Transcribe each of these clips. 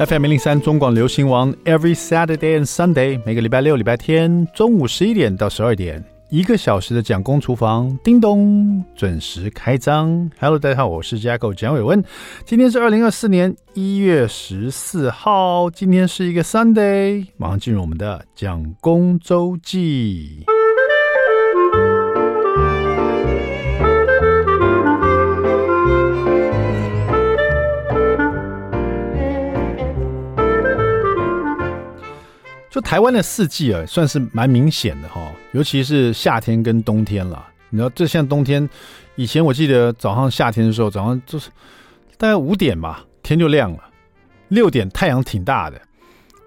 FM 零零三中广流行王，Every Saturday and Sunday，每个礼拜六、礼拜天中午十一点到十二点，一个小时的蒋公厨房，叮咚，准时开张。Hello，大家好，我是 Jacko 蒋伟文，今天是二零二四年一月十四号，今天是一个 Sunday，马上进入我们的蒋公周记。就台湾的四季啊，算是蛮明显的哈，尤其是夏天跟冬天了。你知道，这像冬天，以前我记得早上夏天的时候，早上就是大概五点吧，天就亮了，六点太阳挺大的，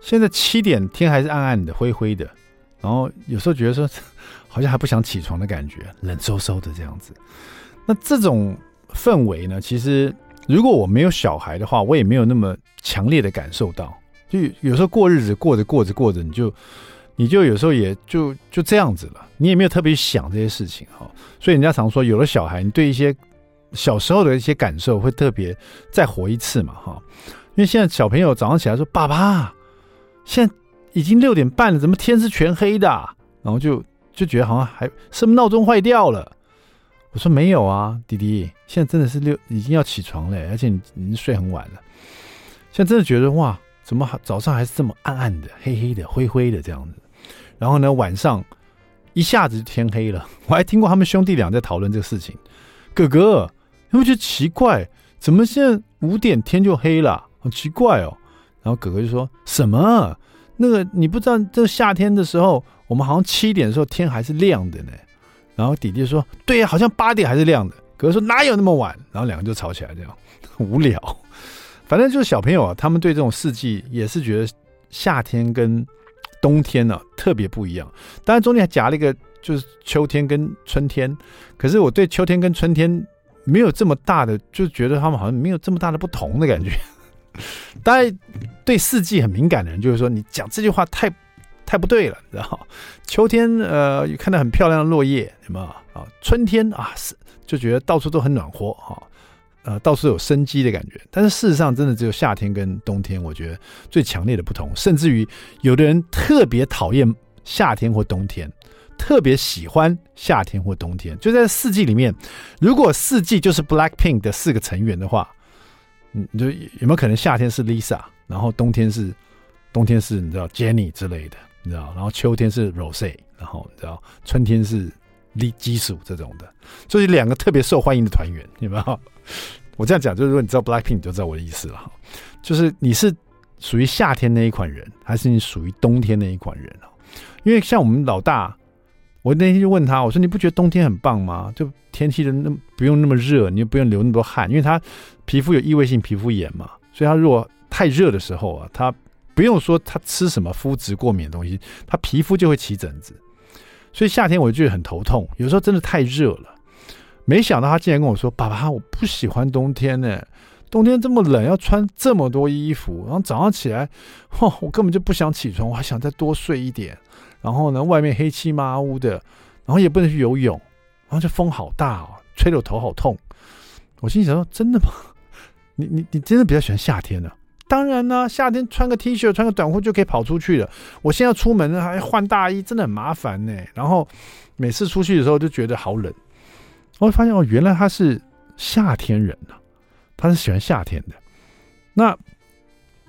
现在七点天还是暗暗的、灰灰的，然后有时候觉得说好像还不想起床的感觉，冷飕飕的这样子。那这种氛围呢，其实如果我没有小孩的话，我也没有那么强烈的感受到。就有时候过日子过着过着过着，你就你就有时候也就就这样子了，你也没有特别想这些事情哈。所以人家常说，有了小孩，你对一些小时候的一些感受会特别再活一次嘛哈。因为现在小朋友早上起来说：“爸爸，现在已经六点半了，怎么天是全黑的？”然后就就觉得好像还是不是闹钟坏掉了。我说没有啊，弟弟，现在真的是六已经要起床了，而且你已经睡很晚了。现在真的觉得哇。怎么早上还是这么暗暗的、黑黑的、灰灰的这样子？然后呢，晚上一下子就天黑了。我还听过他们兄弟俩在讨论这个事情。哥哥，你会觉得奇怪，怎么现在五点天就黑了？好奇怪哦。然后哥哥就说什么？那个你不知道，这夏天的时候，我们好像七点的时候天还是亮的呢。然后弟弟说，对呀，好像八点还是亮的。哥哥说哪有那么晚？然后两个就吵起来，这样 无聊。反正就是小朋友啊，他们对这种四季也是觉得夏天跟冬天呢、啊、特别不一样。当然中间还夹了一个就是秋天跟春天，可是我对秋天跟春天没有这么大的，就觉得他们好像没有这么大的不同的感觉。当然对四季很敏感的人，就是说你讲这句话太太不对了，你知道？秋天呃，看到很漂亮的落叶，什么啊？春天啊，是就觉得到处都很暖和啊。呃，到处有生机的感觉，但是事实上，真的只有夏天跟冬天，我觉得最强烈的不同。甚至于，有的人特别讨厌夏天或冬天，特别喜欢夏天或冬天。就在四季里面，如果四季就是 Blackpink 的四个成员的话，你就有没有可能夏天是 Lisa，然后冬天是冬天是你知道 Jennie 之类的，你知道，然后秋天是 Rose，然后你知道春天是基础这种的，所以两个特别受欢迎的团员，有没有？我这样讲，就是如果你知道 Blackpink，你就知道我的意思了哈。就是你是属于夏天那一款人，还是你属于冬天那一款人？因为像我们老大，我那天就问他，我说你不觉得冬天很棒吗？就天气的那不用那么热，你又不用流那么多汗，因为他皮肤有异位性皮肤炎嘛，所以他如果太热的时候啊，他不用说他吃什么肤质过敏的东西，他皮肤就会起疹子。所以夏天我就觉得很头痛，有时候真的太热了。没想到他竟然跟我说：“爸爸，我不喜欢冬天呢，冬天这么冷，要穿这么多衣服。然后早上起来，嚯，我根本就不想起床，我还想再多睡一点。然后呢，外面黑漆麻乌的，然后也不能去游泳，然后这风好大哦，吹得我头好痛。我心里想说：真的吗？你你你真的比较喜欢夏天呢？当然呢，夏天穿个 T 恤，穿个短裤就可以跑出去了。我现在出门呢，还换大衣，真的很麻烦呢。然后每次出去的时候就觉得好冷。”我会发现哦，原来他是夏天人呐，他是喜欢夏天的。那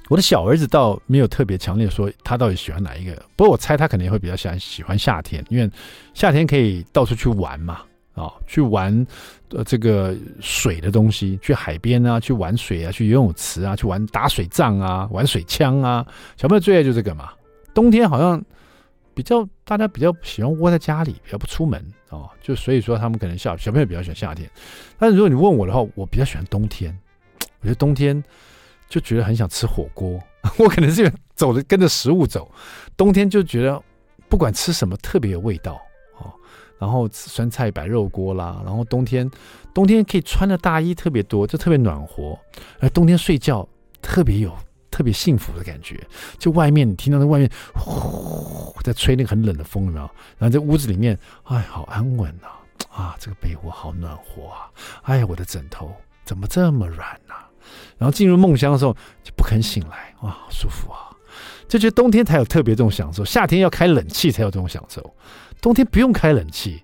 我的小儿子倒没有特别强烈说他到底喜欢哪一个，不过我猜他肯定会比较喜欢喜欢夏天，因为夏天可以到处去玩嘛，啊，去玩呃这个水的东西，去海边啊，去玩水啊，去游泳池啊，去玩打水仗啊，玩水枪啊。小朋友最爱就这个嘛。冬天好像。比较大家比较喜欢窝在家里，比较不出门哦，就所以说他们可能小小朋友比较喜欢夏天，但是如果你问我的话，我比较喜欢冬天。我觉得冬天就觉得很想吃火锅，我可能是走着跟着食物走，冬天就觉得不管吃什么特别有味道哦，然后酸菜白肉锅啦，然后冬天冬天可以穿的大衣特别多，就特别暖和，而冬天睡觉特别有。特别幸福的感觉，就外面你听到那外面呼在吹那个很冷的风，有没有？然后在屋子里面，哎，好安稳啊！啊，这个被窝好暖和啊！哎呀，我的枕头怎么这么软呢？然后进入梦乡的时候就不肯醒来，哇，好舒服啊！就觉得冬天才有特别这种享受，夏天要开冷气才有这种享受，冬天不用开冷气，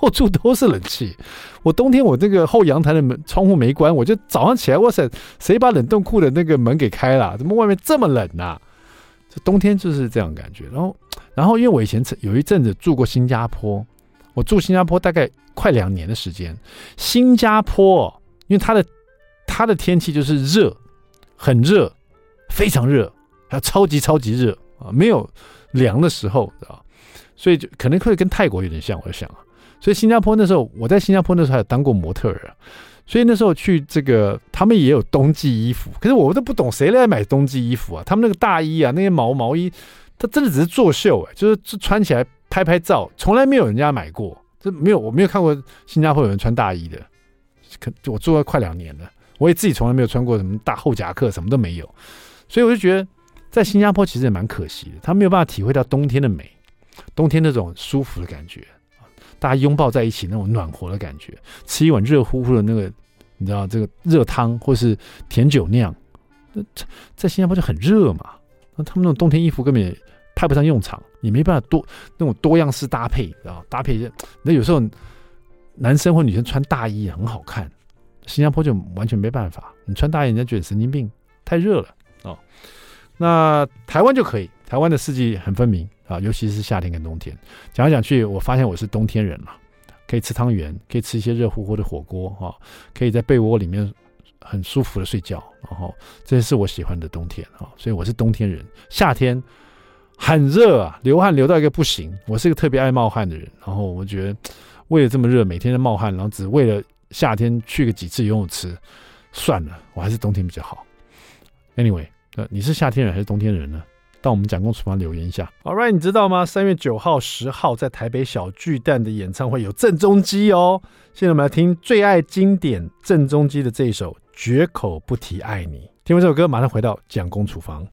到处都是冷气。我冬天我这个后阳台的门窗户没关，我就早上起来，哇塞，谁把冷冻库的那个门给开了？怎么外面这么冷啊？这冬天就是这样感觉。然后，然后因为我以前有一阵子住过新加坡，我住新加坡大概快两年的时间。新加坡因为它的它的天气就是热，很热，非常热。还有超级超级热啊，没有凉的时候啊，所以就可能会跟泰国有点像，我想啊。所以新加坡那时候，我在新加坡那时候还有当过模特儿，所以那时候去这个，他们也有冬季衣服。可是我都不懂谁来买冬季衣服啊？他们那个大衣啊，那些毛毛衣，它真的只是作秀哎，就是穿起来拍拍照，从来没有人家买过。这没有，我没有看过新加坡有人穿大衣的。可我住了快两年了，我也自己从来没有穿过什么大厚夹克，什么都没有。所以我就觉得。在新加坡其实也蛮可惜的，他没有办法体会到冬天的美，冬天那种舒服的感觉，大家拥抱在一起那种暖和的感觉，吃一碗热乎乎的那个，你知道这个热汤或是甜酒酿，那在新加坡就很热嘛，那他们那种冬天衣服根本也派不上用场，也没办法多那种多样式搭配啊，搭配那有时候男生或女生穿大衣也很好看，新加坡就完全没办法，你穿大衣人家觉得神经病，太热了啊。那台湾就可以，台湾的四季很分明啊，尤其是夏天跟冬天。讲来讲去，我发现我是冬天人嘛，可以吃汤圆，可以吃一些热乎乎的火锅哈，可以在被窝里面很舒服的睡觉，然后这些是我喜欢的冬天啊，所以我是冬天人。夏天很热啊，流汗流到一个不行，我是一个特别爱冒汗的人，然后我觉得为了这么热，每天都冒汗，然后只为了夏天去个几次游泳池，算了，我还是冬天比较好。Anyway。呃，你是夏天人还是冬天人呢？到我们蒋公厨房留言一下。All right，你知道吗？三月九号、十号在台北小巨蛋的演唱会有郑中基哦。现在我们来听最爱经典郑中基的这一首《绝口不提爱你》。听完这首歌，马上回到蒋公厨房。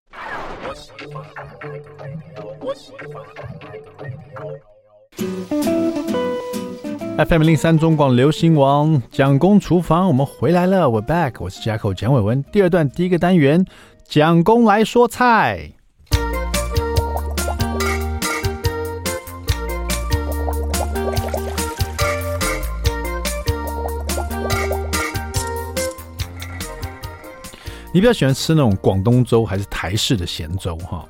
FM 零三中广流行王蒋公厨房，我们回来了，We're back，我是 Jacko 蒋伟文。第二段第一个单元。蒋公来说菜。你比较喜欢吃那种广东粥还是台式的咸粥？哈，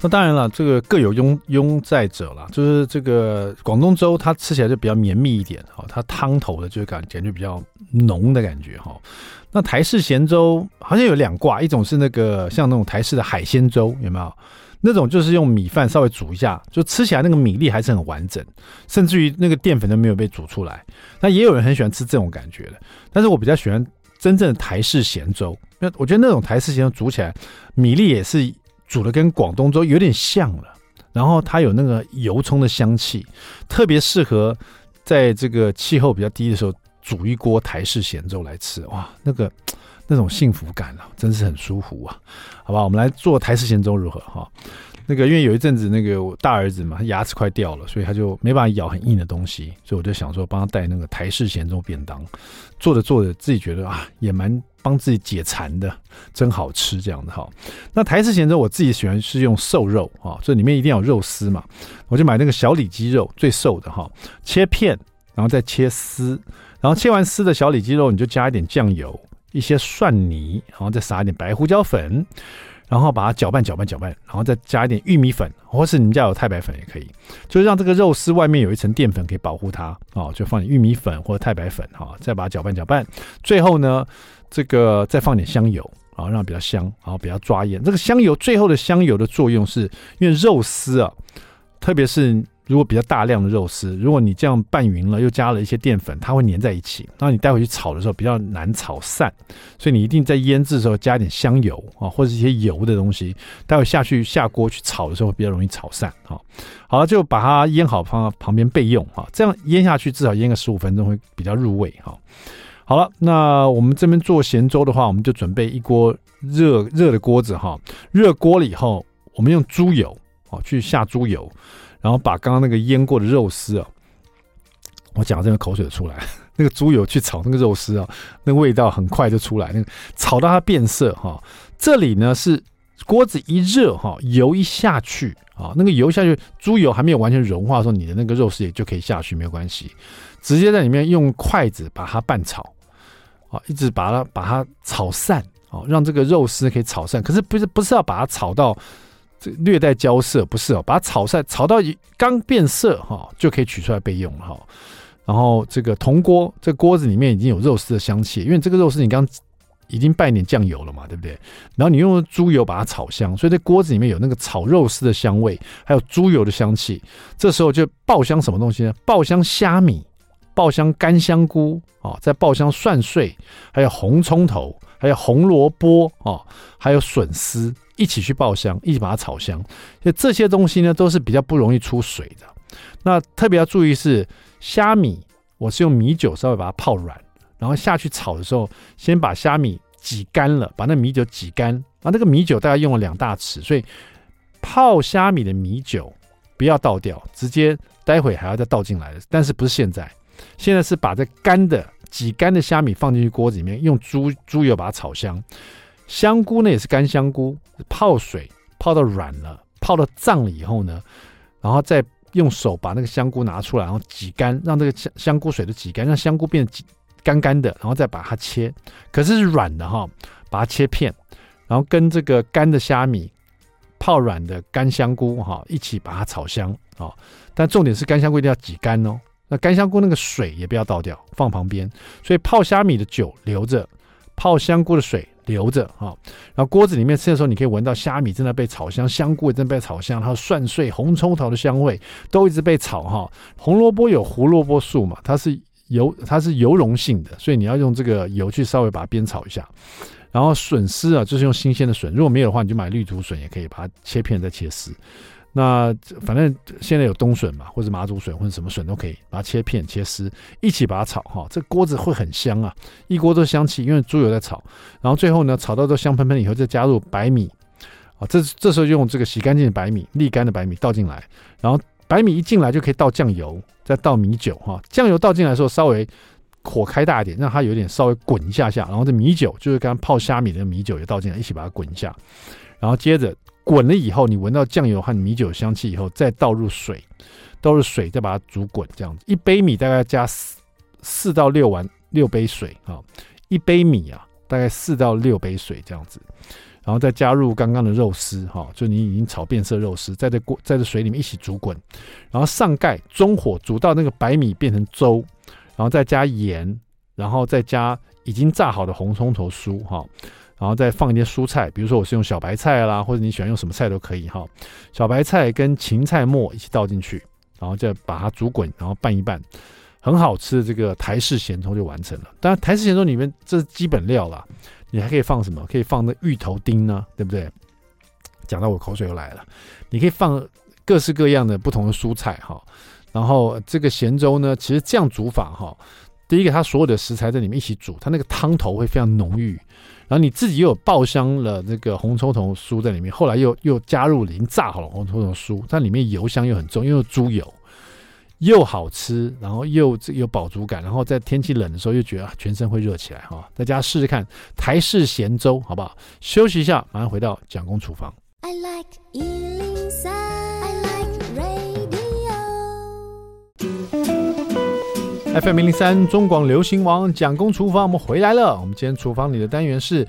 那当然了，这个各有拥拥在者了。就是这个广东粥，它吃起来就比较绵密一点，哈，它汤头的就感感觉比较浓的感觉，哈。那台式咸粥好像有两挂，一种是那个像那种台式的海鲜粥，有没有？那种就是用米饭稍微煮一下，就吃起来那个米粒还是很完整，甚至于那个淀粉都没有被煮出来。那也有人很喜欢吃这种感觉的，但是我比较喜欢真正的台式咸粥，因为我觉得那种台式咸粥煮起来米粒也是煮的跟广东粥有点像了，然后它有那个油葱的香气，特别适合在这个气候比较低的时候。煮一锅台式咸粥来吃，哇，那个那种幸福感啊，真是很舒服啊！好吧，我们来做台式咸粥如何哈？那个因为有一阵子那个我大儿子嘛，他牙齿快掉了，所以他就没办法咬很硬的东西，所以我就想说帮他带那个台式咸粥便当，做着做着自己觉得啊，也蛮帮自己解馋的，真好吃这样的哈。那台式咸粥我自己喜欢是用瘦肉啊，这里面一定要有肉丝嘛，我就买那个小里脊肉最瘦的哈，切片然后再切丝。然后切完丝的小里脊肉，你就加一点酱油、一些蒜泥，然后再撒一点白胡椒粉，然后把它搅拌、搅拌、搅拌，然后再加一点玉米粉，或是你们家有太白粉也可以，就让这个肉丝外面有一层淀粉可以保护它哦，就放点玉米粉或者太白粉哈，再把它搅拌、搅拌，最后呢，这个再放点香油啊，让它比较香，然后比较抓眼。这个香油最后的香油的作用是因为肉丝啊，特别是。如果比较大量的肉丝，如果你这样拌匀了，又加了一些淀粉，它会粘在一起，那你带回去炒的时候比较难炒散，所以你一定在腌制的时候加点香油啊，或者一些油的东西，待会下去下锅去炒的时候比较容易炒散啊。好了，就把它腌好放到旁边备用啊，这样腌下去至少腌个十五分钟会比较入味哈。好了，那我们这边做咸粥的话，我们就准备一锅热热的锅子哈，热锅了以后，我们用猪油啊去下猪油。然后把刚刚那个腌过的肉丝啊，我讲这个口水出来，那个猪油去炒那个肉丝啊，那个味道很快就出来，那个炒到它变色哈。这里呢是锅子一热哈，油一下去啊，那个油下去，猪油还没有完全融化的时候，你的那个肉丝也就可以下去，没有关系，直接在里面用筷子把它拌炒啊，一直把它把它炒散啊，让这个肉丝可以炒散。可是不是不是要把它炒到。这略带焦色不是哦，把它炒菜炒到刚变色哈，就可以取出来备用哈。然后这个铜锅，这锅子里面已经有肉丝的香气，因为这个肉丝你刚已经拌点酱油了嘛，对不对？然后你用猪油把它炒香，所以这锅子里面有那个炒肉丝的香味，还有猪油的香气。这时候就爆香什么东西呢？爆香虾米，爆香干香菇啊，再爆香蒜碎，还有红葱头，还有红萝卜啊，还有笋丝。一起去爆香，一起把它炒香。所以这些东西呢，都是比较不容易出水的。那特别要注意是虾米，我是用米酒稍微把它泡软，然后下去炒的时候，先把虾米挤干了，把那米酒挤干。啊，那个米酒大概用了两大匙，所以泡虾米的米酒不要倒掉，直接待会还要再倒进来的。但是不是现在？现在是把这干的挤干的虾米放进去锅子里面，用猪猪油把它炒香。香菇呢也是干香菇，泡水泡到软了，泡到胀了以后呢，然后再用手把那个香菇拿出来，然后挤干，让这个香香菇水都挤干，让香菇变得干干的，然后再把它切，可是是软的哈，把它切片，然后跟这个干的虾米泡软的干香菇哈一起把它炒香啊，但重点是干香菇一定要挤干哦，那干香菇那个水也不要倒掉，放旁边，所以泡虾米的酒留着，泡香菇的水。留着哈，然后锅子里面吃的时候，你可以闻到虾米正在被炒香，香菇也正在被炒香，还有蒜碎、红葱头的香味都一直被炒哈。红萝卜有胡萝卜素嘛，它是油，它是油溶性的，所以你要用这个油去稍微把它煸炒一下。然后笋丝啊，就是用新鲜的笋，如果没有的话，你就买绿竹笋也可以，把它切片再切丝。那反正现在有冬笋嘛，或者麻竹笋，或者什么笋都可以，把它切片切丝，一起把它炒哈。这锅子会很香啊，一锅都香气，因为猪油在炒。然后最后呢，炒到都香喷喷以后，再加入白米啊，这这时候用这个洗干净的白米，沥干的白米倒进来。然后白米一进来就可以倒酱油，再倒米酒哈。酱油倒进来的时候，稍微火开大一点，让它有点稍微滚一下下。然后这米酒就是刚刚泡虾米的米酒也倒进来，一起把它滚一下。然后接着。滚了以后，你闻到酱油和米酒香气以后，再倒入水，倒入水，再把它煮滚，这样子。一杯米大概加四四到六碗六杯水啊，一杯米啊，大概四到六杯水这样子，然后再加入刚刚的肉丝哈，就你已经炒变色肉丝，在这锅在这水里面一起煮滚，然后上盖中火煮到那个白米变成粥，然后再加盐，然后再加已经炸好的红葱头酥哈。然后再放一些蔬菜，比如说我是用小白菜啦，或者你喜欢用什么菜都可以哈。小白菜跟芹菜末一起倒进去，然后再把它煮滚，然后拌一拌，很好吃的这个台式咸粥就完成了。当然台式咸粥里面这是基本料啦，你还可以放什么？可以放那芋头丁呢，对不对？讲到我口水又来了，你可以放各式各样的不同的蔬菜哈。然后这个咸粥呢，其实这样煮法哈，第一个它所有的食材在里面一起煮，它那个汤头会非常浓郁。然后你自己又有爆香了那个红葱头酥在里面，后来又又加入了已经炸好了红葱头酥，它里面油香又很重，又有猪油，又好吃，然后又有饱足感，然后在天气冷的时候又觉得全身会热起来哈，大家试试看台式咸粥好不好？休息一下，马上回到蒋公厨房。I like FM 零零三中广流行王蒋公厨房，我们回来了。我们今天厨房里的单元是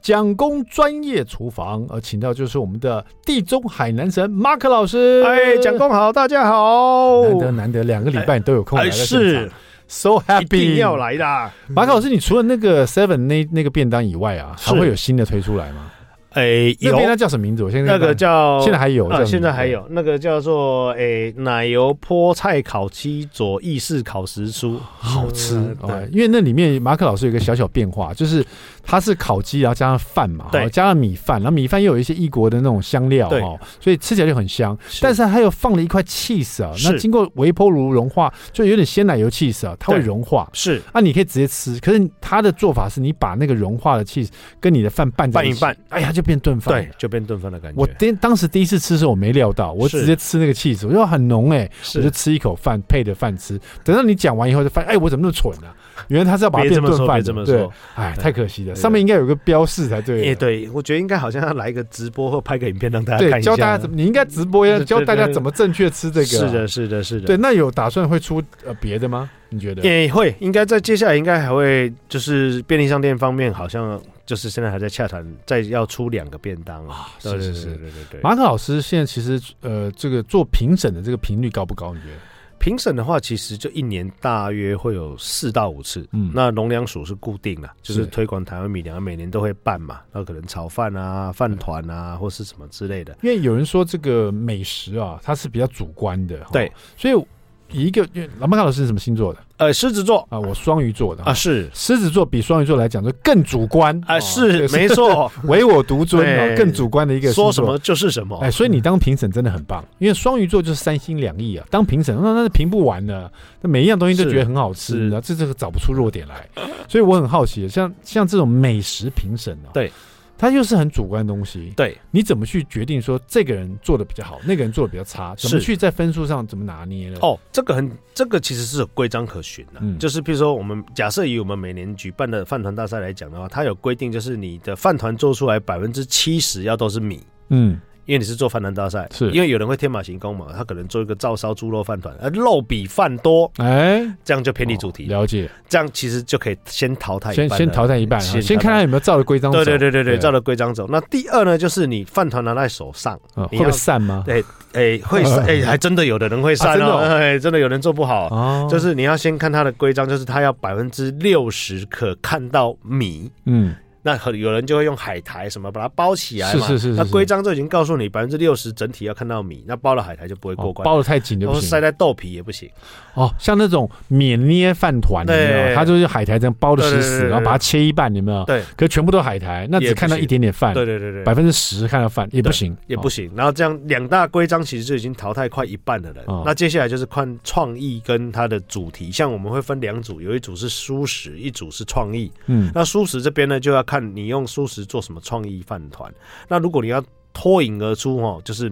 蒋公专业厨房，而请到就是我们的地中海男神马可老师。哎，蒋公好，大家好。难得难得，两个礼拜你都有空来了，是 so happy，一定要来的。马克老师，你除了那个 Seven 那那个便当以外啊，还会有新的推出来吗？哎，有，那叫什么名字？我现在那个叫现在还有啊，现在还有那个叫做哎奶油菠菜烤鸡佐意式烤时蔬，好吃。对，因为那里面马可老师有一个小小变化，就是它是烤鸡，然后加上饭嘛，对，加上米饭，然后米饭又有一些异国的那种香料哦，所以吃起来就很香。但是它又放了一块起司啊，那经过微波炉融化，就有点鲜奶油起司啊，它会融化。是，啊，你可以直接吃。可是它的做法是你把那个融化的起司跟你的饭拌在一起，拌一拌，哎呀就。就变炖饭，对，就变炖饭的感觉。我当当时第一次吃的时候，我没料到，我直接吃那个气质，我就很浓哎，我就吃一口饭配着饭吃。等到你讲完以后，就发现哎，我怎么那么蠢呢？原来他是要把它变炖饭，这么说，哎，太可惜了，上面应该有个标示才对。哎，对，我觉得应该好像要来一个直播或拍个影片让大家看一下，教大家怎么，你应该直播要教大家怎么正确吃这个。是的，是的，是的。对，那有打算会出呃别的吗？你觉得？也会，应该在接下来应该还会，就是便利商店方面好像。就是现在还在洽谈，再要出两个便当啊！是是是，对对对。马可老师现在其实呃，这个做评审的这个频率高不高？你觉得？评审的话，其实就一年大约会有四到五次。嗯，那农粮署是固定的，就是推广台湾米粮，每年都会办嘛。那可能炒饭啊、饭团啊，或是什么之类的。因为有人说这个美食啊，它是比较主观的，对，所以。一个，马可老师是什么星座的？呃，狮子座。啊，我双鱼座的。啊，是。狮子座比双鱼座来讲就更主观。啊，是没错，唯我独尊啊，更主观的一个说什么就是什么，哎，所以你当评审真的很棒，因为双鱼座就是三心两意啊，当评审那那是评不完的，那每一样东西都觉得很好吃，然后这这个找不出弱点来，所以我很好奇，像像这种美食评审呢，对。它又是很主观的东西，对，你怎么去决定说这个人做的比较好，那个人做的比较差？怎么去在分数上怎么拿捏呢？哦，这个很，这个其实是有规章可循的，嗯，就是比如说我们假设以我们每年举办的饭团大赛来讲的话，它有规定，就是你的饭团做出来百分之七十要都是米，嗯。因为你是做饭团大赛，是。因为有人会天马行空嘛，他可能做一个照烧猪肉饭团，而肉比饭多，哎，这样就偏离主题。了解，这样其实就可以先淘汰，先先淘汰一半，先看看有没有照着规章走。对对对对对，照着规章走。那第二呢，就是你饭团拿在手上，会散吗？对，哎，会散，哎，还真的有的人会散哦，哎，真的有人做不好，就是你要先看他的规章，就是他要百分之六十可看到米，嗯。那很有人就会用海苔什么把它包起来嘛，是是是，是。那规章就已经告诉你百分之六十整体要看到米，那包了海苔就不会过关。哦、包的太紧就不行。塞在豆皮也不行。哦，像那种免捏饭团，有没有？它就是海苔这样包的死死，然后把它切一半，有没有？对。可是全部都海苔，那只看到一点点饭。对对对对。百分之十看到饭也不行，也不行。然后这样两大规章其实就已经淘汰快一半的人。哦、那接下来就是看创意跟它的主题，像我们会分两组，有一组是蔬食，一组是创意。嗯。那蔬食这边呢，就要看你用素食做什么创意饭团？那如果你要脱颖而出哦，就是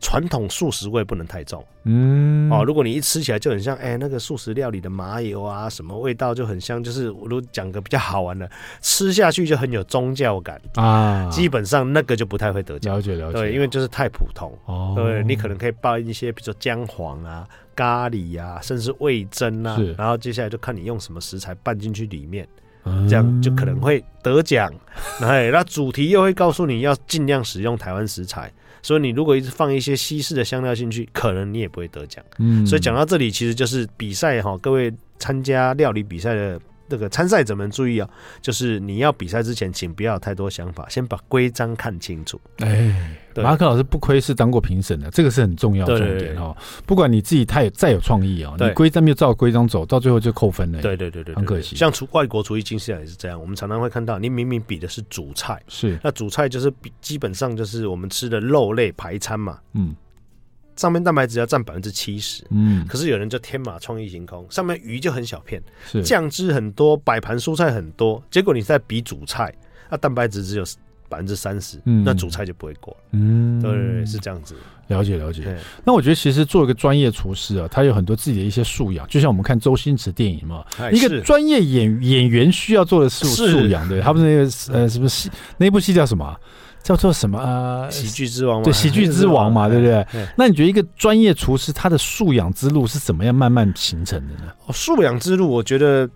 传统素食味不能太重。嗯，哦，如果你一吃起来就很像，哎、欸，那个素食料理的麻油啊，什么味道就很像。就是我都讲个比较好玩的，吃下去就很有宗教感啊。基本上那个就不太会得奖。了解了解，对，因为就是太普通。哦，对，你可能可以包一些，比如说姜黄啊、咖喱啊，甚至味增啊。然后接下来就看你用什么食材拌进去里面。这样就可能会得奖，哎，那主题又会告诉你要尽量使用台湾食材，所以你如果一直放一些西式的香料进去，可能你也不会得奖。嗯，所以讲到这里，其实就是比赛哈，各位参加料理比赛的。这个参赛者们注意啊，就是你要比赛之前，请不要有太多想法，先把规章看清楚。哎，马可老师不愧是当过评审的，这个是很重要的重点哦。不管你自己太有再有创意哦，你规章没有照规章走，到最后就扣分了。对对对对，很可惜。像厨外国厨艺竞赛也是这样，我们常常会看到，你明明比的是主菜，是那主菜就是比基本上就是我们吃的肉类排餐嘛，嗯。上面蛋白质要占百分之七十，嗯，可是有人就天马创意行空，上面鱼就很小片，是。酱汁很多，摆盘蔬菜很多，结果你在比主菜，那蛋白质只有百分之三十，嗯，那主菜就不会过，嗯，对，是这样子，了解了解。那我觉得其实做一个专业厨师啊，他有很多自己的一些素养，就像我们看周星驰电影嘛，一个专业演演员需要做的素素养，对，他不是那个呃什么戏，那部戏叫什么？叫做什么？呃，喜剧之王嘛，对，喜剧之王嘛，对不对？那你觉得一个专业厨师他的素养之路是怎么样慢慢形成的呢？哦，素养之路，我觉得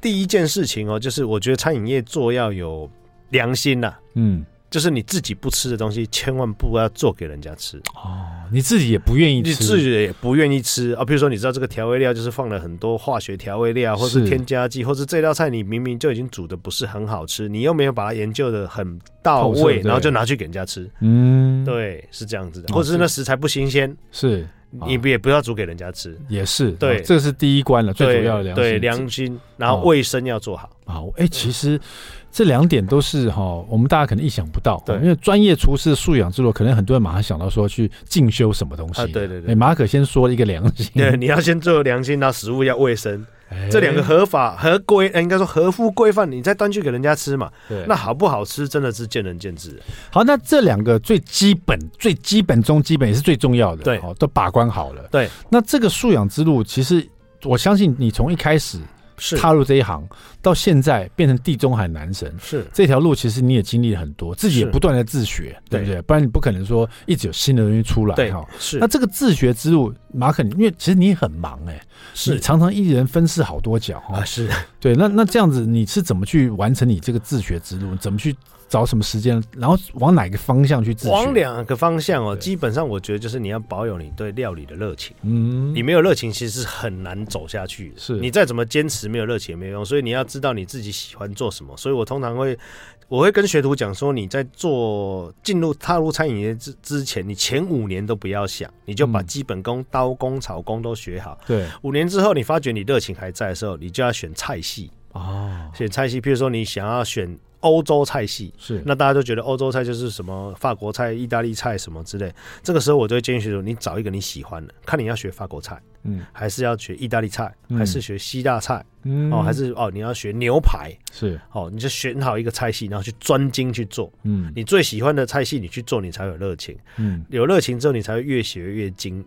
第一件事情哦，就是我觉得餐饮业做要有良心呐，嗯。就是你自己不吃的东西，千万不要做给人家吃哦。你自己也不愿意吃，你自己也不愿意吃啊。比如说，你知道这个调味料就是放了很多化学调味料，或是添加剂，或是这道菜你明明就已经煮的不是很好吃，你又没有把它研究的很到位，然后就拿去给人家吃。嗯，对，是这样子的。或者是那食材不新鲜，是。你不也不要煮给人家吃，也是对，这是第一关了，最主要的良心，对良心，然后卫生要做好。好，哎，其实这两点都是哈，我们大家可能意想不到，对，因为专业厨师的素养之路，可能很多人马上想到说去进修什么东西。对对对，马可先说一个良心，对，你要先做良心，然后食物要卫生，欸、这两个合法合规，应该说合乎规范，你再端去给人家吃嘛。对，那好不好吃真的是见仁见智。好，那这两个最基本、最基本中基本也是最重要的，对，都把关好了。对，那这个素养之路，其实我相信你从一开始。是踏入这一行，到现在变成地中海男神，是这条路，其实你也经历了很多，自己也不断的自学，对不对？不然你不可能说一直有新的东西出来，对哈。是那这个自学之路，马肯，因为其实你很忙哎、欸，是你常常一人分饰好多角啊。是对，那那这样子，你是怎么去完成你这个自学之路？怎么去？找什么时间，然后往哪个方向去自学？往两个方向哦。基本上，我觉得就是你要保有你对料理的热情。嗯，你没有热情，其实是很难走下去的。是，你再怎么坚持，没有热情也没有用。所以你要知道你自己喜欢做什么。所以我通常会，我会跟学徒讲说，你在做进入踏入餐饮业之之前，你前五年都不要想，你就把基本功、刀工、炒工都学好。对，五年之后，你发觉你热情还在的时候，你就要选菜系哦，选菜系。譬如说，你想要选。欧洲菜系。是，那大家都觉得欧洲菜就是什么法国菜、意大利菜什么之类。这个时候，我就会建议学生，你找一个你喜欢的，看你要学法国菜，嗯，还是要学意大利菜，嗯、还是学希腊菜，嗯，哦，还是哦，你要学牛排，是，哦，你就选好一个菜系，然后去专精去做，嗯，你最喜欢的菜系，你去做，你才有热情，嗯，有热情之后，你才会越学越精。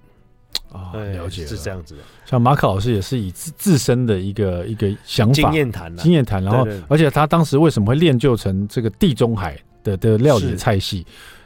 啊、哦，了解了，是这样子的。像马可老师也是以自自身的一个一个想法、经验谈、经验谈，然后而且他当时为什么会练就成这个地中海的的料理的菜系？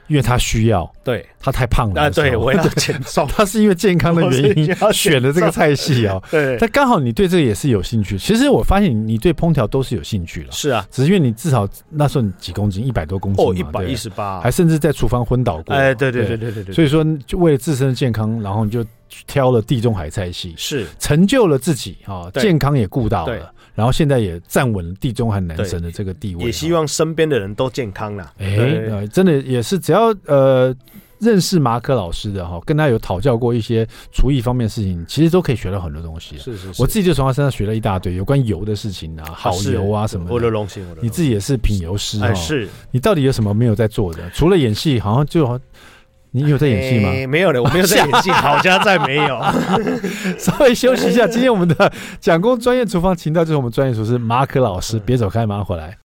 因为他需要，对，他太胖了啊，对，我要减重。他是因为健康的原因 选了这个菜系哦，对。但刚好你对这个也是有兴趣。其实我发现你对烹调都是有兴趣了，是啊，只是因为你至少那时候你几公斤，一百多公斤哦，一百一十八，还甚至在厨房昏倒过。哎，对对对对对对。所以说，就为了自身的健康，然后你就挑了地中海菜系，是成就了自己啊，健康也顾到了。然后现在也站稳了地中海男神的这个地位，也希望身边的人都健康了。哎、呃，真的也是，只要呃认识马可老师的哈，跟他有讨教过一些厨艺方面的事情，其实都可以学到很多东西。是是是，我自己就从他身上学了一大堆有关油的事情啊，好油啊什么的。我的荣幸，我的。你自己也是品油师啊、哎？是。你到底有什么没有在做的？除了演戏，好像就。你有在演戏吗、欸？没有了，我没有在演戏。好家在没有，稍微休息一下。今天我们的蒋工专业厨房，请到就是我们专业厨师马可老师。别走开，马上回来。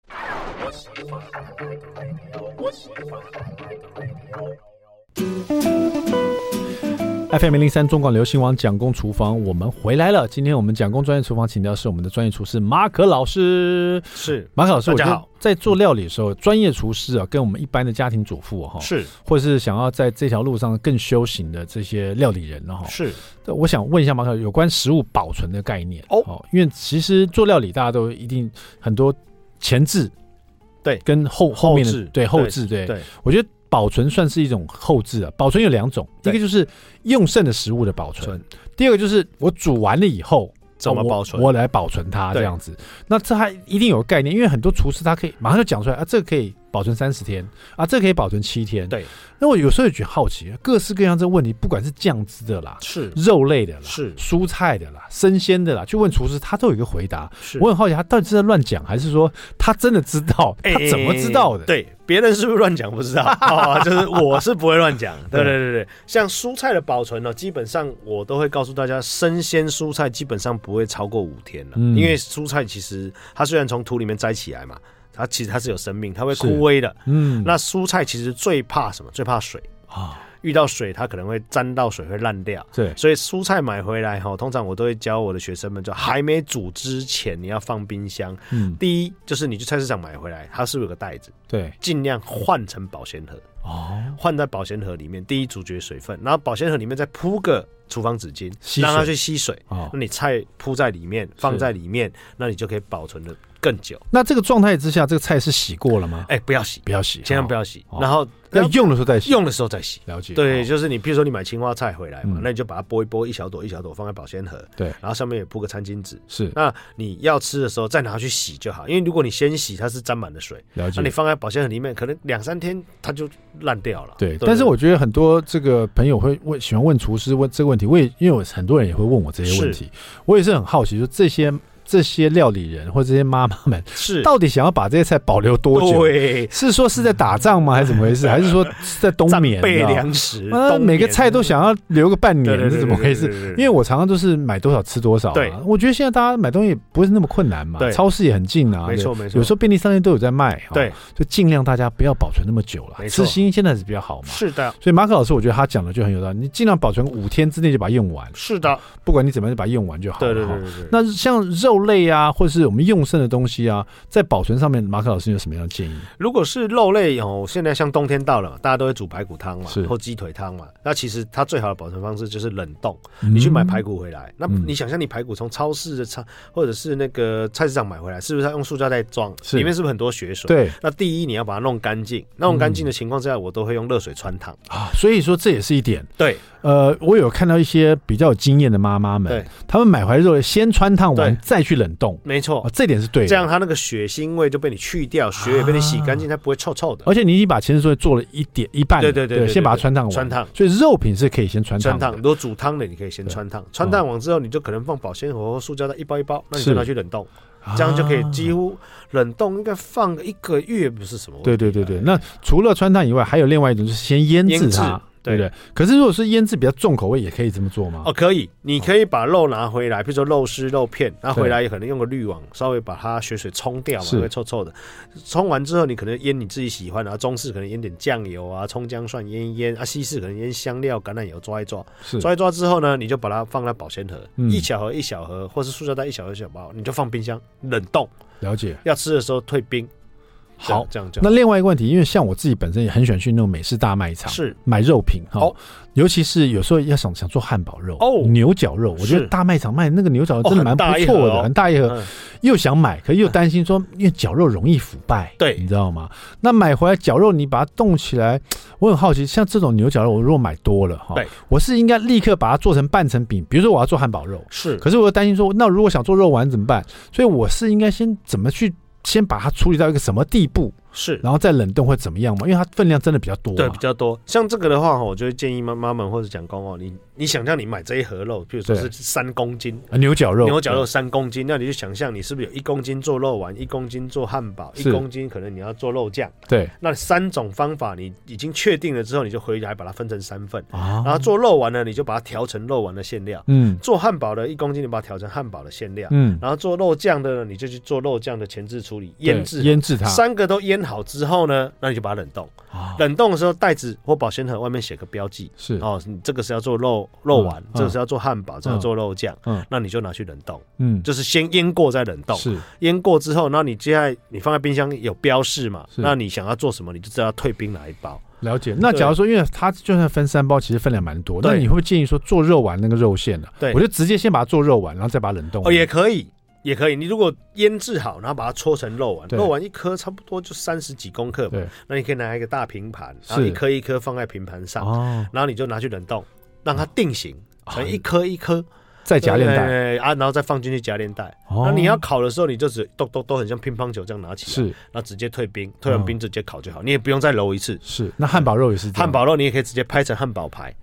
FM 零零三中广流行网蒋公厨房，我们回来了。今天我们蒋公专业厨房请到是我们的专业厨师马可老师。是马可老师，大家好。在做料理的时候，专业厨师啊，跟我们一般的家庭主妇哈，是，或者是想要在这条路上更修行的这些料理人哈，是。我想问一下马可，有关食物保存的概念哦，因为其实做料理大家都一定很多前置，对，跟后后面的后对后置对，对，我觉得。保存算是一种后置啊，保存有两种，一个就是用剩的食物的保存，第二个就是我煮完了以后怎么保存，我，我来保存它这样子。那这还一定有个概念，因为很多厨师他可以马上就讲出来啊，这个可以。保存三十天啊，这可以保存七天。对，那我有时候也觉得好奇，各式各样这个问题，不管是酱汁的啦，是肉类的啦，是蔬菜的啦，生鲜的啦，去问厨师，他都有一个回答。是我很好奇，他到底是在乱讲，还是说他真的知道？他怎么知道的？欸、对，别人是不是乱讲不知道啊？就是我是不会乱讲。对对对对，像蔬菜的保存呢，基本上我都会告诉大家，生鲜蔬菜基本上不会超过五天了，嗯，因为蔬菜其实它虽然从土里面摘起来嘛。它其实它是有生命，它会枯萎的。嗯，那蔬菜其实最怕什么？最怕水啊！遇到水，它可能会沾到水会烂掉。对，所以蔬菜买回来哈，通常我都会教我的学生们，就还没煮之前，你要放冰箱。嗯，第一就是你去菜市场买回来，它是不是有个袋子？对，尽量换成保鲜盒。哦，换在保鲜盒里面，第一阻绝水分，然后保鲜盒里面再铺个厨房纸巾，让它去吸水。哦，那你菜铺在里面，放在里面，那你就可以保存的。更久，那这个状态之下，这个菜是洗过了吗？哎、欸，不要洗，不要洗，千万不要洗。然后要用的时候再洗，用的时候再洗。了解。对，就是你，比如说你买青花菜回来嘛，嗯、那你就把它剥一剥，一小朵一小朵放在保鲜盒。对，然后上面也铺个餐巾纸。是。那你要吃的时候再拿去洗就好，因为如果你先洗，它是沾满了水。了解。那你放在保鲜盒里面，可能两三天它就烂掉了。对。但是我觉得很多这个朋友会问，喜欢问厨师问这个问题。我也因为我很多人也会问我这些问题，我也是很好奇，就这些。这些料理人或者这些妈妈们是到底想要把这些菜保留多久？对，是说是在打仗吗？还是怎么回事？还是说是在冬眠？备粮食，每个菜都想要留个半年，是怎么回事？因为我常常都是买多少吃多少。对，我觉得现在大家买东西不是那么困难嘛，超市也很近啊，没错没错。有时候便利商店都有在卖，对，就尽量大家不要保存那么久了，吃新鲜的还是比较好嘛。是的，所以马可老师我觉得他讲的就很有道理，你尽量保存五天之内就把它用完。是的，不管你怎么样就把它用完就好。对对对对。那像肉类啊，或者是我们用剩的东西啊，在保存上面，马克老师有什么样的建议？如果是肉类哦，现在像冬天到了，大家都会煮排骨汤嘛，或鸡腿汤嘛。那其实它最好的保存方式就是冷冻。你去买排骨回来，那你想象你排骨从超市的超或者是那个菜市场买回来，是不是要用塑胶袋装？里面是不是很多血水？对。那第一你要把它弄干净，弄干净的情况之下，我都会用热水穿烫啊。所以说这也是一点。对。呃，我有看到一些比较有经验的妈妈们，对，他们买回来肉先穿烫完再去冷冻，没错，这点是对的。这样它那个血腥味就被你去掉，血也被你洗干净，它不会臭臭的。而且你已经把前置作业做了一点一半，对对对，先把它穿烫完，汆烫。所以肉品是可以先穿烫。汆烫，如果煮汤的你可以先穿烫，穿烫完之后你就可能放保鲜盒或塑胶袋一包一包，那你就拿去冷冻，这样就可以几乎冷冻应该放个一个月不是什么问题。对对对对，那除了穿烫以外，还有另外一种就是先腌制它。对不对？可是如果是腌制比较重口味，也可以这么做吗？哦，可以，你可以把肉拿回来，比如说肉丝、肉片，拿回来也可能用个滤网稍微把它血水冲掉嘛，会臭臭的。冲完之后，你可能腌你自己喜欢的，然后中式可能腌点酱油啊、葱姜蒜腌一腌啊，西式可能腌香料、橄榄油抓一抓，抓一抓之后呢，你就把它放在保鲜盒，一小盒一小盒，或是塑胶袋一小盒一小包，你就放冰箱冷冻。了解。要吃的时候退冰。好，这样讲。那另外一个问题，因为像我自己本身也很喜欢去那种美式大卖场，是买肉品哈。哦，尤其是有时候要想想做汉堡肉哦，牛角肉，我觉得大卖场卖那个牛角肉真的蛮不错的，很大一盒。又想买，可又担心说，因为绞肉容易腐败，对，你知道吗？那买回来绞肉，你把它冻起来，我很好奇，像这种牛角肉，我如果买多了哈，我是应该立刻把它做成半成品，比如说我要做汉堡肉，是，可是我又担心说，那如果想做肉丸怎么办？所以我是应该先怎么去？先把它处理到一个什么地步？是，然后再冷冻会怎么样嘛？因为它分量真的比较多，对，比较多。像这个的话，我就会建议妈妈们或者讲公哦，你你想象你买这一盒肉，比如说是三公斤牛角肉，牛角肉三公斤，那你就想象你是不是有一公斤做肉丸，一公斤做汉堡，一公斤可能你要做肉酱，对。那三种方法你已经确定了之后，你就回来把它分成三份，啊然后做肉丸呢，你就把它调成肉丸的馅料，嗯。做汉堡的一公斤，你把它调成汉堡的馅料，嗯。然后做肉酱的呢，你就去做肉酱的前置处理，腌制，腌制它。三个都腌好之后呢，那你就把它冷冻，冷冻的时候袋子或保鲜盒外面写个标记，是哦，你这个是要做肉肉丸，这个是要做汉堡，这个做肉酱，嗯，那你就拿去冷冻，嗯，就是先腌过再冷冻，是腌过之后，那你接下来你放在冰箱有标示嘛？那你想要做什么，你就知道退冰哪一包。了解。那假如说，因为它就算分三包，其实分量蛮多，那你会不会建议说做肉丸那个肉馅呢？对，我就直接先把它做肉丸，然后再把它冷冻。哦，也可以。也可以，你如果腌制好，然后把它搓成肉丸，肉丸一颗差不多就三十几公克吧。那你可以拿一个大平盘，然后一颗一颗放在平盘上，然后你就拿去冷冻，让它定型成一颗一颗。再夹链袋啊，然后再放进去夹链袋。那你要烤的时候，你就只都都都很像乒乓球这样拿起来，是，然后直接退冰，退完冰直接烤就好，你也不用再揉一次。是，那汉堡肉也是。汉堡肉你也可以直接拍成汉堡排，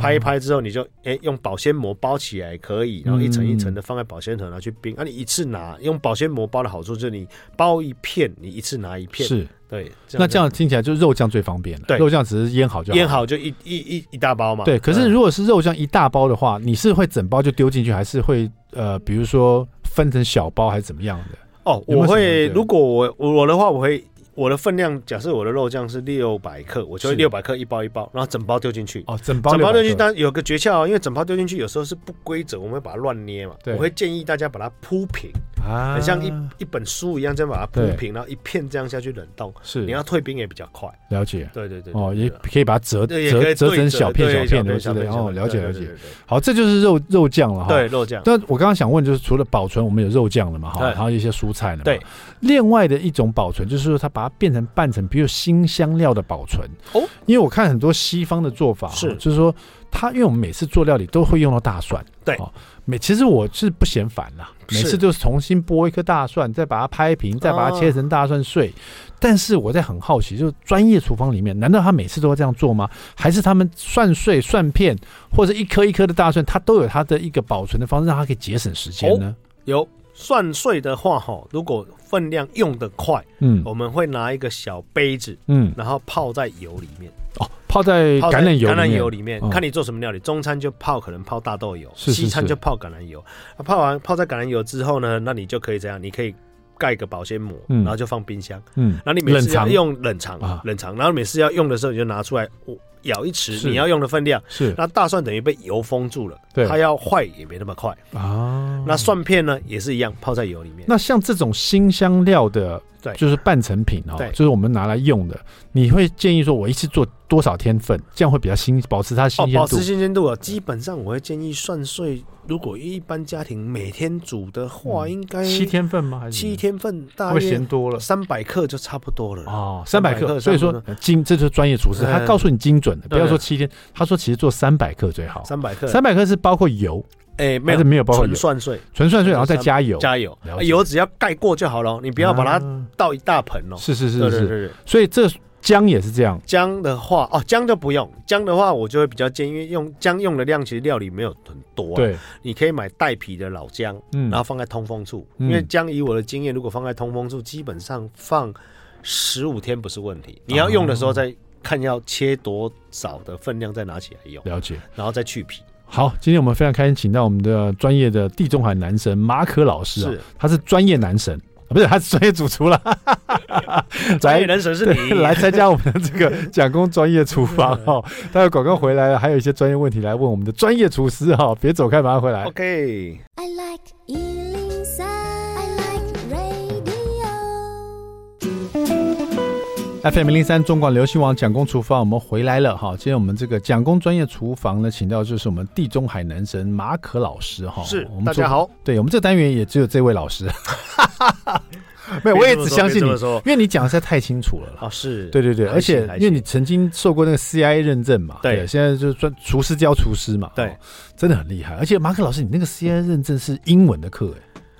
拍一拍之后你就哎用保鲜膜包起来可以，然后一层一层的放在保鲜盒拿去冰。那你一次拿用保鲜膜包的好处就是你包一片，你一次拿一片。是。对，那这样听起来就肉酱最方便了。对，肉酱只是腌好就好。腌好就一一一一大包嘛。对，可是如果是肉酱一大包的话，你是会整包就丢进去，还是会呃，比如说分成小包，还是怎么样的？哦，我会，如果我我的话，我会。我的分量，假设我的肉酱是六百克，我就会六百克一包一包，然后整包丢进去。哦，整包整包丢进去，但有个诀窍哦，因为整包丢进去有时候是不规则，我们会把它乱捏嘛。对，我会建议大家把它铺平，啊，很像一一本书一样，这样把它铺平，然后一片这样下去冷冻。是，你要退冰也比较快。了解。对对对。哦，也可以把它折折折成小片小片的，是的。哦，了解了解。好，这就是肉肉酱了哈。对，肉酱。但我刚刚想问，就是除了保存，我们有肉酱了嘛？哈，然后一些蔬菜呢？对。另外的一种保存，就是说它把它变成半成，比如新香料的保存哦。因为我看很多西方的做法是，就是说它，因为我们每次做料理都会用到大蒜，对，每其实我是不嫌烦啦，每次就是重新剥一颗大蒜，再把它拍平，再把它切成大蒜碎。但是我在很好奇，就是专业厨房里面，难道他每次都会这样做吗？还是他们蒜碎、蒜片或者一颗一颗的大蒜，它都有它的一个保存的方式，让它可以节省时间呢？有。蒜碎的话，哈，如果分量用得快，嗯，我们会拿一个小杯子，嗯，然后泡在油里面。哦，泡在橄榄油橄榄油里面，看你做什么料理。中餐就泡，可能泡大豆油；西餐就泡橄榄油。泡完泡在橄榄油之后呢，那你就可以这样，你可以盖个保鲜膜，然后就放冰箱。嗯，然后你每次要用冷藏，冷藏，然后每次要用的时候你就拿出来。舀一匙，你要用的分量是。那大蒜等于被油封住了，对，它要坏也没那么快啊。那蒜片呢也是一样，泡在油里面。那像这种新香料的，对，就是半成品哦，对，就是我们拿来用的。你会建议说，我一次做多少天份，这样会比较新，保持它新鲜度？保持新鲜度啊，基本上我会建议算碎。如果一般家庭每天煮的话，应该七天份吗？还是七天份？大约嫌多了，三百克就差不多了哦，三百克。所以说精，这就是专业厨师，他告诉你精准的，不要说七天。他说其实做三百克最好。三百克，三百克是包括油，哎，没有没有包括纯蒜碎，纯蒜碎，然后再加油，加油，油只要盖过就好了，你不要把它倒一大盆哦。是是是是，所以这。姜也是这样，姜的话哦，姜就不用。姜的话，我就会比较建议，用姜用的量其实料理没有很多。对，你可以买带皮的老姜，嗯，然后放在通风处。因为姜以我的经验，如果放在通风处，基本上放十五天不是问题。你要用的时候再看要切多少的分量，再拿起来用。了解，然后再去皮。好，今天我们非常开心，请到我们的专业的地中海男神马可老师啊，他是专业男神。不是，他是专业主厨了。专业人神是你 来参加我们的这个 蒋工专业厨房哈。待会广告回来了，还有一些专业问题来问我们的专业厨师哈。别走开，马上回来。OK。FM 零三中广流行网蒋公厨房，我们回来了哈。今天我们这个蒋公专业厨房呢，请到就是我们地中海男神马可老师哈。是，我们大家好。对我们这个单元也只有这位老师。没有，我也只相信你，因为你讲的实在太清楚了。啊，是对对对，而且因为你曾经受过那个 CIA 认证嘛，对，现在就是专厨师教厨师嘛，对，真的很厉害。而且马可老师，你那个 CIA 认证是英文的课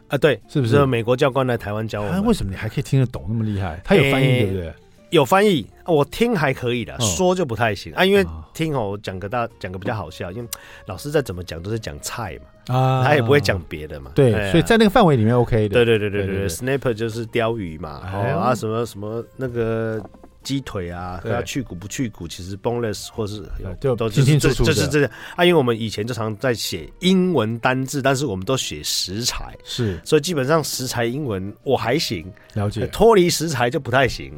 哎，啊对，是不是？美国教官来台湾教我们，为什么你还可以听得懂那么厉害？他有翻译对不对？有翻译，我听还可以的，说就不太行啊。因为听哦，我讲个大，讲个比较好笑，因为老师再怎么讲都是讲菜嘛，啊，他也不会讲别的嘛。对，所以在那个范围里面 OK 的。对对对对对，Snapper 就是鲷鱼嘛，啊什么什么那个。鸡腿啊，要去骨不去骨，其实 boneless 或是就都清清楚楚，就是这样啊。因为我们以前就常在写英文单字，但是我们都写食材，是，所以基本上食材英文我还行，了解。脱离食材就不太行。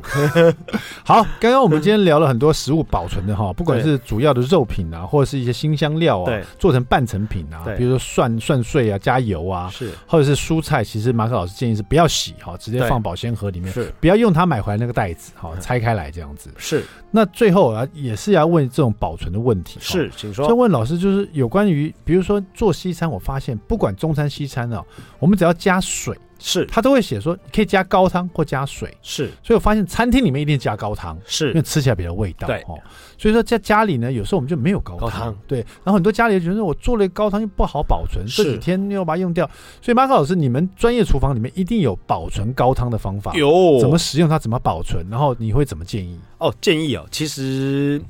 好，刚刚我们今天聊了很多食物保存的哈，不管是主要的肉品啊，或者是一些新香料啊，对，做成半成品啊，比如说蒜蒜碎啊，加油啊，是，或者是蔬菜，其实马可老师建议是不要洗哈，直接放保鲜盒里面，是，不要用他买回来那个袋子哈，拆开。来这样子是，那最后啊也是要问这种保存的问题，是，请说。想问老师，就是有关于比如说做西餐，我发现不管中餐西餐啊，我们只要加水。是，他都会写说你可以加高汤或加水，是，所以我发现餐厅里面一定加高汤，是因为吃起来比较味道，对哦。所以说在家里呢，有时候我们就没有高汤，对。然后很多家里觉得我做了高汤又不好保存，这几天又要把它用掉。所以马可老师，你们专业厨房里面一定有保存高汤的方法，有怎么使用它，怎么保存，然后你会怎么建议？哦，建议哦，其实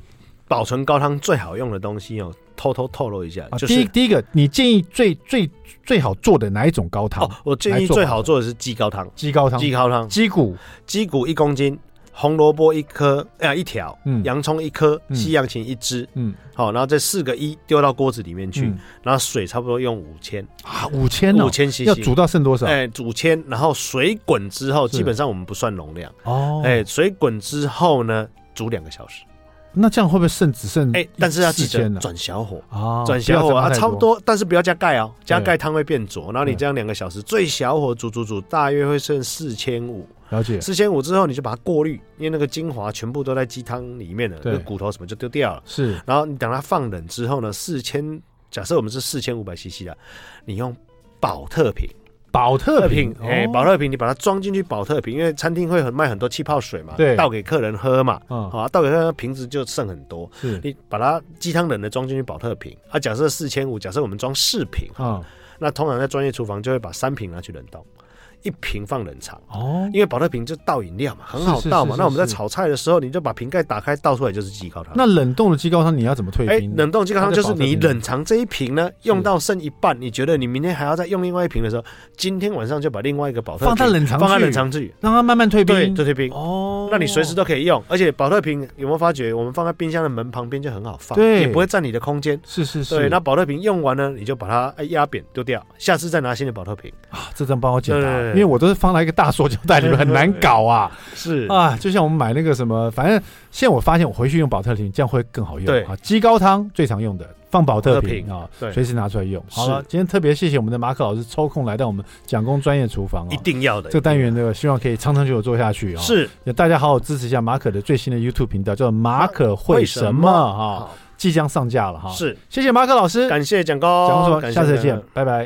保存高汤最好用的东西哦。偷偷透露一下，就是第一第一个，你建议最最最好做的哪一种高汤？哦，我建议最好做的是鸡高汤，鸡高汤，鸡高汤，鸡骨，鸡骨一公斤，红萝卜一颗，哎呃，一条，嗯，洋葱一颗，西洋芹一只，嗯，好，然后这四个一丢到锅子里面去，然后水差不多用五千啊，五千，五千 CC，要煮到剩多少？哎，五千，然后水滚之后，基本上我们不算容量。哦，哎，水滚之后呢，煮两个小时。那这样会不会剩只剩？哎，但是要记得转小火啊，转小火啊，差不多，但是不要加盖哦，加盖汤会变浊。然后你这样两个小时，最小火煮煮煮，大约会剩四千五。了解。四千五之后，你就把它过滤，因为那个精华全部都在鸡汤里面了，那骨头什么就丢掉了。是。然后你等它放冷之后呢，四千，假设我们是四千五百 CC 的，你用保特瓶。宝特瓶，哎，保特瓶，你把它装进去保特瓶，因为餐厅会很卖很多气泡水嘛，对，倒给客人喝嘛，啊，倒给客人瓶子就剩很多，是，你把它鸡汤冷的装进去保特瓶，啊，假设四千五，假设我们装四瓶，啊，那通常在专业厨房就会把三瓶拿去冷冻，一瓶放冷藏哦，因为宝特瓶就倒饮料嘛，很好倒嘛。那我们在炒菜的时候，你就把瓶盖打开，倒出来就是鸡高汤。那冷冻的鸡高汤你要怎么退冰？冷冻鸡高汤就是你冷藏这一瓶呢，用到剩一半，你觉得你明天还要再用另外一瓶的时候，今天晚上就把另外一个宝特瓶放在冷藏，放在冷藏去，让它慢慢退冰，对，就退冰哦。那你随时都可以用，而且宝特瓶有没有发觉，我们放在冰箱的门旁边就很好放，对，也不会占你的空间。是是是，对。那宝特瓶用完呢，你就把它压扁丢掉，下次再拿新的宝特瓶啊。这张帮我简单，因为我都是放在一个大塑胶袋里面，很难搞啊。是啊，就像我们买那个什么，反正现在我发现我回去用保特瓶，这样会更好用。对啊，鸡高汤最常用的放保特瓶啊，随时拿出来用。好了，今天特别谢谢我们的马可老师抽空来到我们蒋工专业厨房啊，一定要的。这个单元呢，希望可以长长久久做下去啊。是，也大家好好支持一下马可的最新的 YouTube 频道，叫马可会什么啊，即将上架了哈。是，谢谢马可老师，感谢蒋工，蒋工说，下次再见，拜拜。